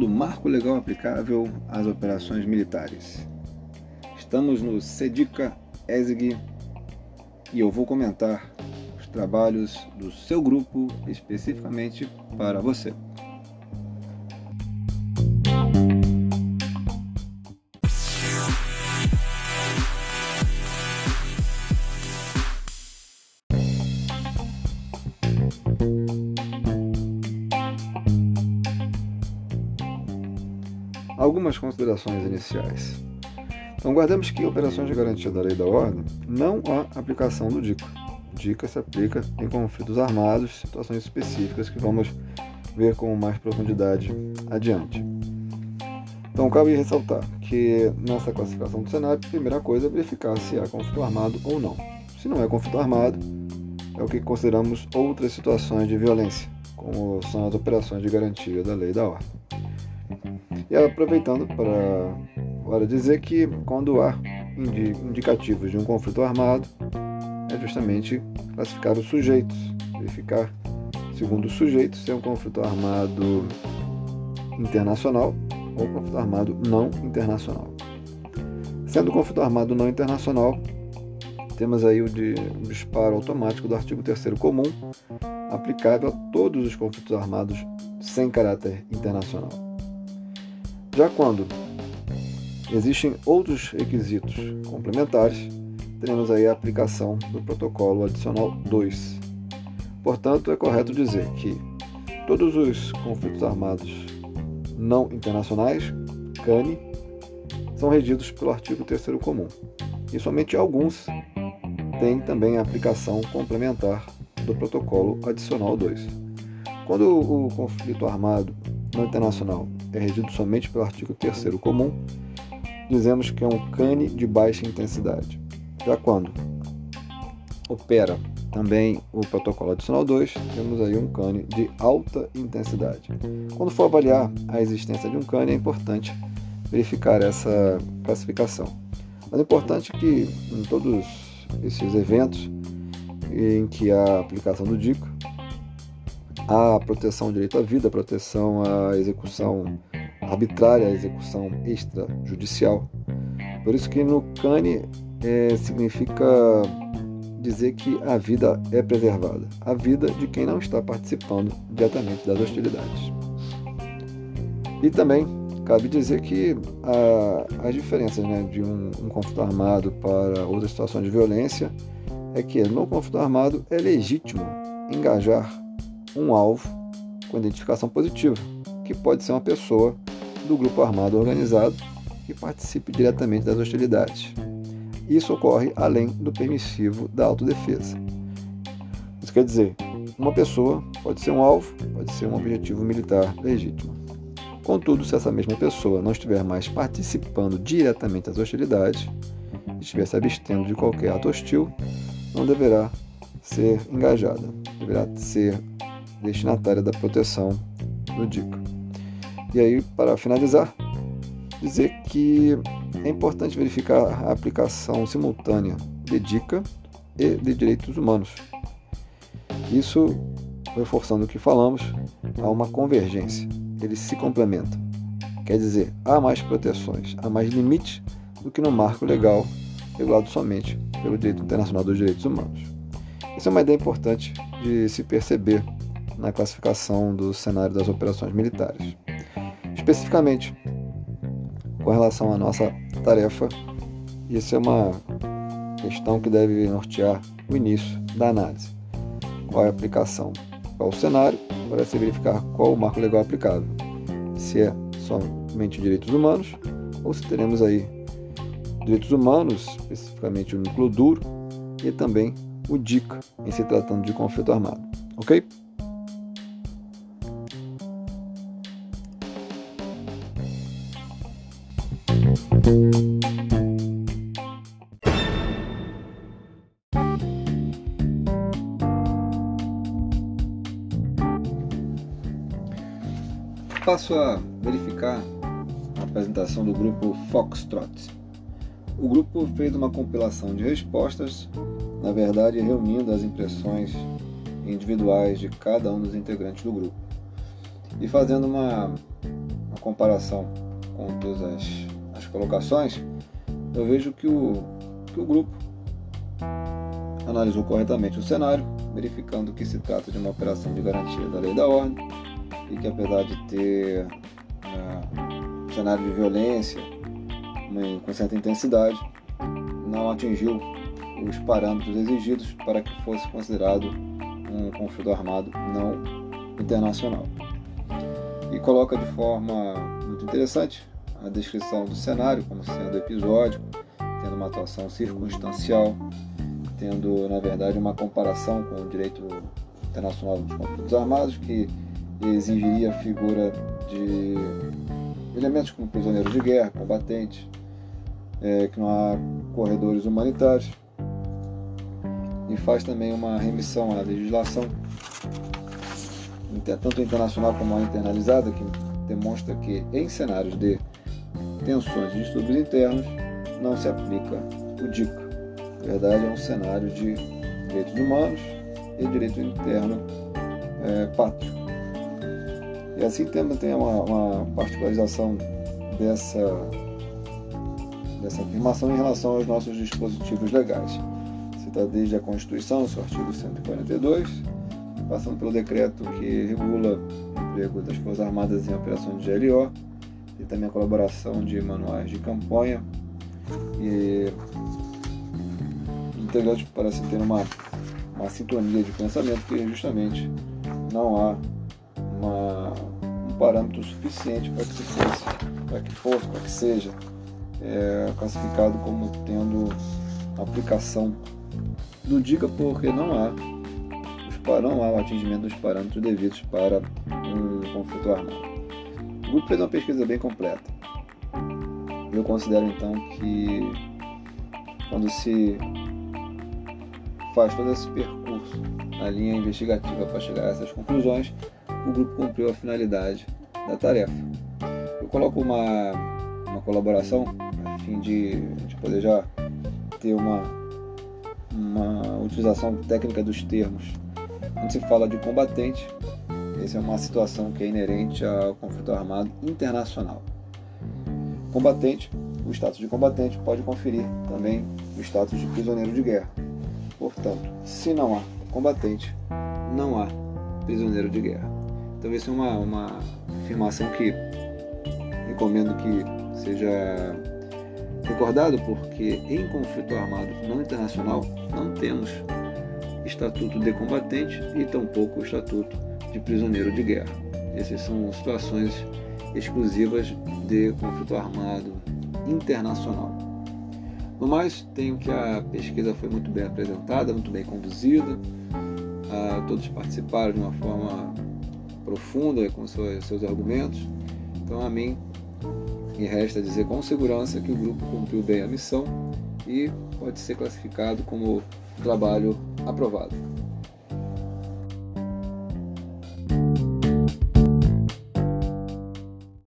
do marco legal aplicável às operações militares. Estamos no SEDICA ESG e eu vou comentar os trabalhos do seu grupo especificamente para você. Algumas considerações iniciais. Então, guardemos que operações de garantia da lei da ordem não há aplicação do DICA. O DICA se aplica em conflitos armados, situações específicas que vamos ver com mais profundidade adiante. Então, cabe ressaltar que nessa classificação do cenário, a primeira coisa é verificar se há conflito armado ou não. Se não é conflito armado, é o que consideramos outras situações de violência, como são as operações de garantia da lei da ordem. E aproveitando para, para dizer que quando há indicativos de um conflito armado, é justamente classificar os sujeitos, verificar, segundo os sujeitos, se é um conflito armado internacional ou conflito armado não internacional. Sendo conflito armado não internacional, temos aí o, de, o disparo automático do artigo 3 comum, aplicável a todos os conflitos armados sem caráter internacional. Já quando existem outros requisitos complementares, teremos aí a aplicação do protocolo adicional 2. Portanto, é correto dizer que todos os conflitos armados não internacionais, CANI, são regidos pelo artigo 3 comum. E somente alguns têm também a aplicação complementar do protocolo adicional 2. Quando o conflito armado internacional é regido somente pelo artigo 3 comum, dizemos que é um cane de baixa intensidade. Já quando opera também o protocolo adicional 2, temos aí um cane de alta intensidade. Quando for avaliar a existência de um cane, é importante verificar essa classificação. Mas é importante que em todos esses eventos em que há aplicação do DICO, a proteção ao direito à vida, a proteção à execução arbitrária, à execução extrajudicial. Por isso que no CANE é, significa dizer que a vida é preservada, a vida de quem não está participando diretamente das hostilidades. E também cabe dizer que a, as diferenças né, de um, um conflito armado para outra situação de violência é que no conflito armado é legítimo engajar um alvo com identificação positiva, que pode ser uma pessoa do grupo armado organizado que participe diretamente das hostilidades. Isso ocorre além do permissivo da autodefesa. Isso quer dizer, uma pessoa pode ser um alvo, pode ser um objetivo militar legítimo. Contudo, se essa mesma pessoa não estiver mais participando diretamente das hostilidades, estiver se abstendo de qualquer ato hostil, não deverá ser engajada, deverá ser destinatária da proteção do DICA. E aí, para finalizar, dizer que é importante verificar a aplicação simultânea de DICA e de direitos humanos. Isso, reforçando o que falamos, há uma convergência, eles se complementam. Quer dizer, há mais proteções, há mais limites do que no marco legal regulado somente pelo direito internacional dos direitos humanos. Essa é uma ideia importante de se perceber na classificação do cenário das operações militares. Especificamente, com relação à nossa tarefa, isso é uma questão que deve nortear o início da análise. Qual é a aplicação? Qual o cenário? Para se verificar qual o marco legal aplicável. Se é somente direitos humanos ou se teremos aí direitos humanos, especificamente o núcleo duro, e também o DICA, em se tratando de conflito armado. Ok? Passo a verificar a apresentação do grupo Foxtrot. O grupo fez uma compilação de respostas, na verdade reunindo as impressões individuais de cada um dos integrantes do grupo e fazendo uma uma comparação com todas as, as colocações, eu vejo que o, que o grupo analisou corretamente o cenário, verificando que se trata de uma operação de garantia da lei da ordem e que apesar de ter é, cenário de violência com certa intensidade, não atingiu os parâmetros exigidos para que fosse considerado um conflito armado não internacional. E coloca de forma muito interessante a descrição do cenário como sendo episódico, tendo uma atuação circunstancial, tendo na verdade uma comparação com o direito internacional dos conflitos armados que exigiria a figura de elementos como prisioneiros de guerra, combatentes, é, que não há corredores humanitários e faz também uma remissão à legislação, tanto internacional como a internalizada, que demonstra que em cenários de tensões e distúrbios internos não se aplica o DICA. Na verdade, é um cenário de direitos humanos e direito interno é, pátrio. E assim temos tem uma, uma particularização dessa, dessa afirmação em relação aos nossos dispositivos legais. Cita desde a Constituição, seu artigo 142, passando pelo decreto que regula o emprego das Forças Armadas em operações de GLO, e também a colaboração de manuais de campanha e integrantes para se ter uma, uma sintonia de pensamento que justamente não há parâmetro suficiente para que fosse, para que fosse, para que seja é, classificado como tendo aplicação do DICA porque não há, não há o atingimento dos parâmetros devidos para um conflito armado. O grupo fez uma pesquisa bem completa. Eu considero então que quando se faz todo esse percurso na linha investigativa para chegar a essas conclusões, o grupo cumpriu a finalidade da tarefa. Eu coloco uma, uma colaboração a fim de, de poder já ter uma, uma utilização técnica dos termos. Quando se fala de combatente, essa é uma situação que é inerente ao conflito armado internacional. Combatente, o status de combatente pode conferir também o status de prisioneiro de guerra. Portanto, se não há combatente, não há prisioneiro de guerra. Então, essa é uma, uma afirmação que recomendo que seja recordado porque em conflito armado não internacional não temos estatuto de combatente e tampouco estatuto de prisioneiro de guerra. Essas são situações exclusivas de conflito armado internacional. No mais, tenho que a pesquisa foi muito bem apresentada, muito bem conduzida, ah, todos participaram de uma forma profunda com seus, argumentos. Então, a mim me resta dizer com segurança que o grupo cumpriu bem a missão e pode ser classificado como trabalho aprovado.